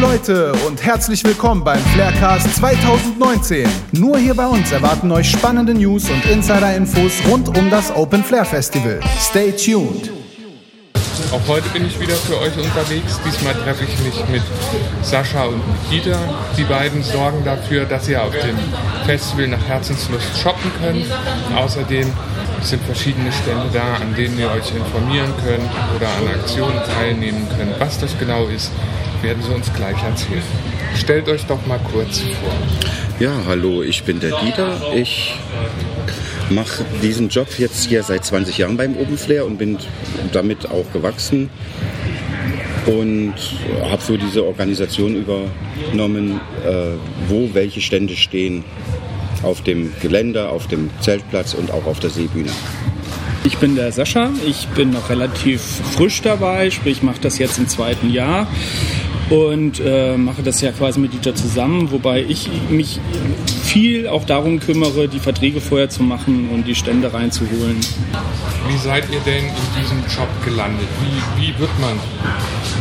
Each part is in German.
Leute und herzlich willkommen beim Flaircast 2019. Nur hier bei uns erwarten euch spannende News und Insider-Infos rund um das Open Flair Festival. Stay tuned. Auch heute bin ich wieder für euch unterwegs. Diesmal treffe ich mich mit Sascha und Nikita. Die beiden sorgen dafür, dass ihr auf dem Festival nach Herzenslust shoppen könnt. Außerdem sind verschiedene Stände da, an denen ihr euch informieren könnt oder an Aktionen teilnehmen könnt. Was das genau ist, werden sie uns gleich erzählen. Stellt euch doch mal kurz vor. Ja, hallo, ich bin der Dieter. Ich mache diesen Job jetzt hier seit 20 Jahren beim Open Flair und bin damit auch gewachsen und habe so diese Organisation übernommen, äh, wo welche Stände stehen auf dem Gelände, auf dem Zeltplatz und auch auf der Seebühne. Ich bin der Sascha, ich bin noch relativ frisch dabei, sprich mache das jetzt im zweiten Jahr und äh, mache das ja quasi mit Dieter zusammen, wobei ich mich viel auch darum kümmere, die Verträge vorher zu machen und die Stände reinzuholen. Wie seid ihr denn in diesem Job gelandet? Wie, wie wird man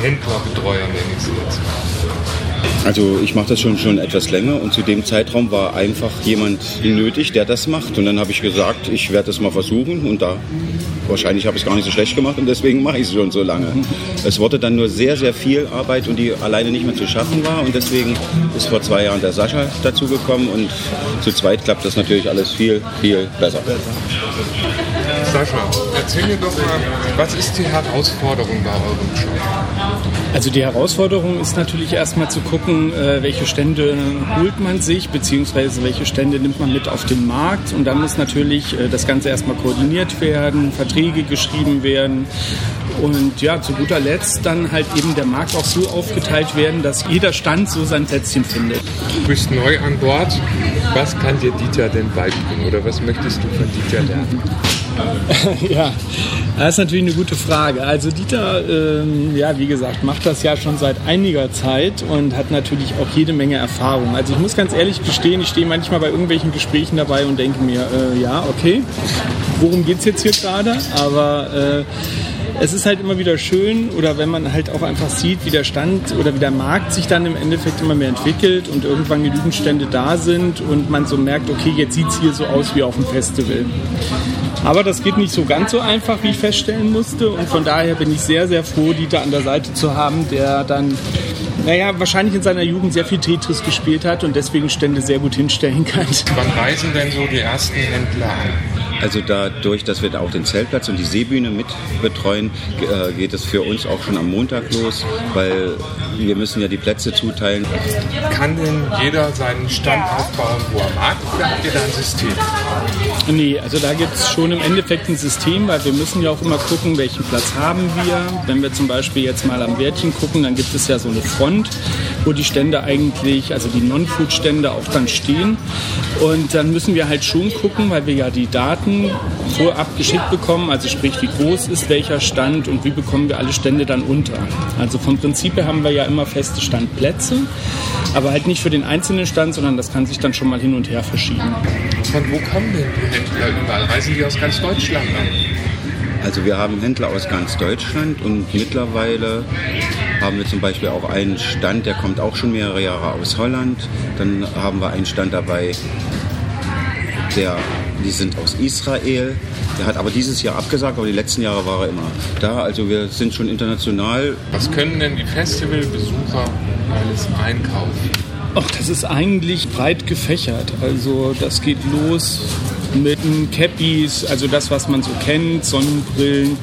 Händlerbetreuer, nenne ich sie jetzt? Also ich mache das schon schon etwas länger und zu dem Zeitraum war einfach jemand nötig, der das macht. Und dann habe ich gesagt, ich werde das mal versuchen und da wahrscheinlich habe ich es gar nicht so schlecht gemacht und deswegen mache ich es schon so lange. Es wurde dann nur sehr, sehr viel Arbeit und die alleine nicht mehr zu schaffen war und deswegen ist vor zwei Jahren der Sascha dazugekommen und zu zweit klappt das natürlich alles viel, viel besser. Sascha, erzähl mir doch mal, was ist die Herausforderung bei eurem Job? Also die Herausforderung ist natürlich erstmal zu gucken, äh, welche Stände holt man sich, beziehungsweise welche Stände nimmt man mit auf den Markt. Und dann muss natürlich äh, das Ganze erstmal koordiniert werden, Verträge geschrieben werden. Und ja, zu guter Letzt dann halt eben der Markt auch so aufgeteilt werden, dass jeder Stand so sein Plätzchen findet. Du bist neu an Bord. Was kann dir Dieter denn beibringen oder was möchtest du von Dieter lernen? ja, das ist natürlich eine gute Frage. Also Dieter, ähm, ja, wie gesagt, macht das ja schon seit einiger Zeit und hat natürlich auch jede Menge Erfahrung. Also ich muss ganz ehrlich gestehen, ich stehe manchmal bei irgendwelchen Gesprächen dabei und denke mir, äh, ja, okay, worum geht es jetzt hier gerade? Aber äh, es ist halt immer wieder schön oder wenn man halt auch einfach sieht, wie der Stand oder wie der Markt sich dann im Endeffekt immer mehr entwickelt und irgendwann genügend Stände da sind und man so merkt, okay, jetzt sieht es hier so aus wie auf dem Festival. Aber das geht nicht so ganz so einfach, wie ich feststellen musste. Und von daher bin ich sehr, sehr froh, Dieter an der Seite zu haben, der dann, naja, wahrscheinlich in seiner Jugend sehr viel Tetris gespielt hat und deswegen Stände sehr gut hinstellen kann. Wann reisen denn so die ersten Händler an? Also dadurch, dass wir da auch den Zeltplatz und die Seebühne mit betreuen, äh, geht es für uns auch schon am Montag los, weil wir müssen ja die Plätze zuteilen. Kann denn jeder seinen Stand aufbauen, wo er mag? Oder habt ihr da ein System? Nee, also da gibt es schon im Endeffekt ein System, weil wir müssen ja auch immer gucken, welchen Platz haben wir. Wenn wir zum Beispiel jetzt mal am Wärtchen gucken, dann gibt es ja so eine Front, wo die Stände eigentlich, also die Non-Food-Stände auch dann stehen. Und dann müssen wir halt schon gucken, weil wir ja die Daten vorab geschickt bekommen, also sprich, wie groß ist welcher Stand und wie bekommen wir alle Stände dann unter. Also vom Prinzip her haben wir ja immer feste Standplätze, aber halt nicht für den einzelnen Stand, sondern das kann sich dann schon mal hin und her verschieben. Von wo kommen denn die Händler überall? Reisen die aus ganz Deutschland an? Also wir haben Händler aus ganz Deutschland und mittlerweile haben wir zum Beispiel auch einen Stand, der kommt auch schon mehrere Jahre aus Holland. Dann haben wir einen Stand dabei, der, die sind aus Israel. Der hat aber dieses Jahr abgesagt, aber die letzten Jahre war er immer da. Also wir sind schon international. Was können denn die Festivalbesucher alles einkaufen? Ach, das ist eigentlich breit gefächert. Also das geht los mit Cappies, also das, was man so kennt, Sonnenbrillen.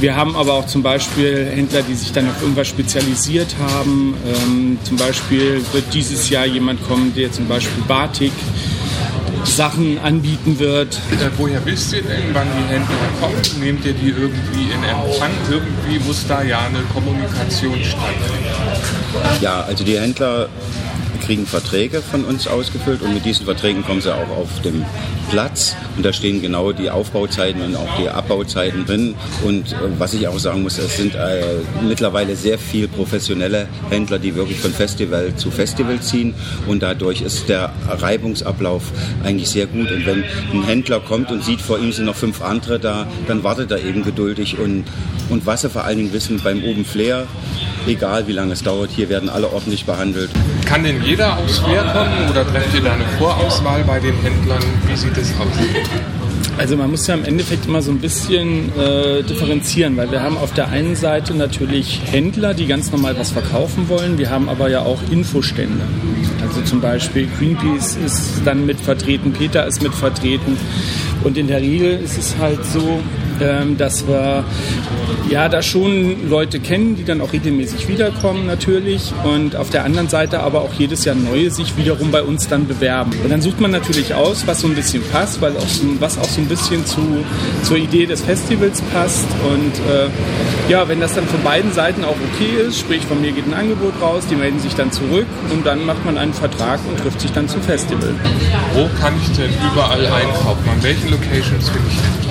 Wir haben aber auch zum Beispiel Händler, die sich dann auf irgendwas spezialisiert haben. Ähm, zum Beispiel wird dieses Jahr jemand kommen, der zum Beispiel Batik Sachen anbieten wird. Äh, woher wisst ihr denn, wann die Händler kommen? Nehmt ihr die irgendwie in Empfang? Irgendwie muss da ja eine Kommunikation stattfinden. Ja, also die Händler kriegen Verträge von uns ausgefüllt und mit diesen Verträgen kommen sie auch auf den Platz und da stehen genau die Aufbauzeiten und auch die Abbauzeiten drin und äh, was ich auch sagen muss, es sind äh, mittlerweile sehr viel professionelle Händler, die wirklich von Festival zu Festival ziehen und dadurch ist der Reibungsablauf eigentlich sehr gut und wenn ein Händler kommt und sieht, vor ihm sind noch fünf andere da, dann wartet er eben geduldig und, und was sie vor allen Dingen wissen beim Open Flair, egal wie lange es dauert. Hier werden alle ordentlich behandelt. Kann denn jeder aufs Flair kommen oder trefft ihr da eine Vorauswahl bei den Händlern? Wie sieht es aus? Also man muss ja im Endeffekt immer so ein bisschen äh, differenzieren, weil wir haben auf der einen Seite natürlich Händler, die ganz normal was verkaufen wollen. Wir haben aber ja auch Infostände. Also zum Beispiel Greenpeace ist dann mit vertreten, Peter ist mit vertreten. Und in der Regel ist es halt so, ähm, dass wir ja da schon Leute kennen, die dann auch regelmäßig wiederkommen natürlich und auf der anderen Seite aber auch jedes Jahr neue sich wiederum bei uns dann bewerben. Und dann sucht man natürlich aus, was so ein bisschen passt, weil auch so, was auch so ein bisschen zu, zur Idee des Festivals passt und äh, ja, wenn das dann von beiden Seiten auch okay ist, sprich von mir geht ein Angebot raus, die melden sich dann zurück und dann macht man einen Vertrag und trifft sich dann zum Festival. Wo kann ich denn überall einkaufen? An welchen Locations bin ich denn?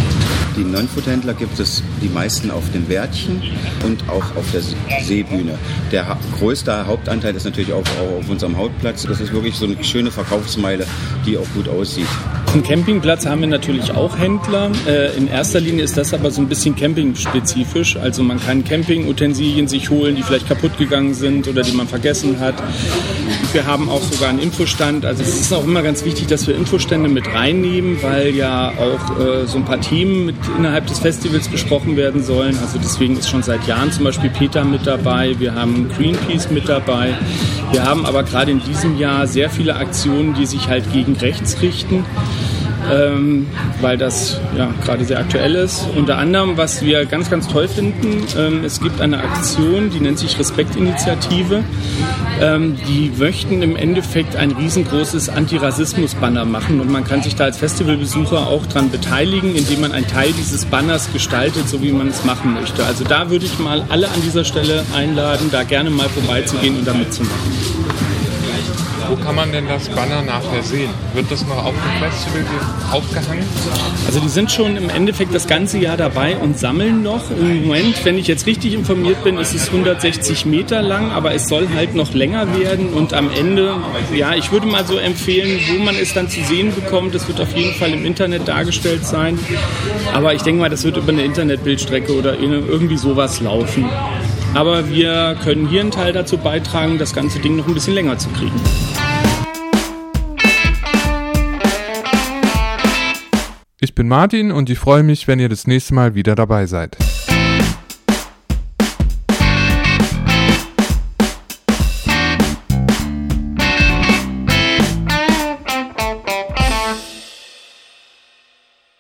Die Non-Food-Händler gibt es die meisten auf den Wärtchen und auch auf der Seebühne. Der größte Hauptanteil ist natürlich auch, auch auf unserem Hauptplatz. Das ist wirklich so eine schöne Verkaufsmeile, die auch gut aussieht. Auf Campingplatz haben wir natürlich auch Händler. Äh, in erster Linie ist das aber so ein bisschen campingspezifisch. Also man kann Campingutensilien sich holen, die vielleicht kaputt gegangen sind oder die man vergessen hat. Wir haben auch sogar einen Infostand. Also es ist auch immer ganz wichtig, dass wir Infostände mit reinnehmen, weil ja auch äh, so ein paar Themen mit innerhalb des Festivals besprochen werden sollen. Also deswegen ist schon seit Jahren zum Beispiel Peter mit dabei. Wir haben Greenpeace mit dabei. Wir haben aber gerade in diesem Jahr sehr viele Aktionen, die sich halt gegen rechts richten ähm, weil das ja gerade sehr aktuell ist. Unter anderem, was wir ganz, ganz toll finden, ähm, es gibt eine Aktion, die nennt sich Respektinitiative. Ähm, die möchten im Endeffekt ein riesengroßes Antirassismus-Banner machen und man kann sich da als Festivalbesucher auch dran beteiligen, indem man einen Teil dieses Banners gestaltet, so wie man es machen möchte. Also da würde ich mal alle an dieser Stelle einladen, da gerne mal vorbeizugehen und da mitzumachen. Wo kann man denn das Banner nachher sehen? Wird das noch auf dem Festival aufgehangen? Also die sind schon im Endeffekt das ganze Jahr dabei und sammeln noch. Im Moment, wenn ich jetzt richtig informiert bin, ist es 160 Meter lang, aber es soll halt noch länger werden und am Ende, ja, ich würde mal so empfehlen, wo man es dann zu sehen bekommt, das wird auf jeden Fall im Internet dargestellt sein. Aber ich denke mal, das wird über eine Internetbildstrecke oder irgendwie sowas laufen. Aber wir können hier einen Teil dazu beitragen, das ganze Ding noch ein bisschen länger zu kriegen. Ich bin Martin und ich freue mich, wenn ihr das nächste Mal wieder dabei seid.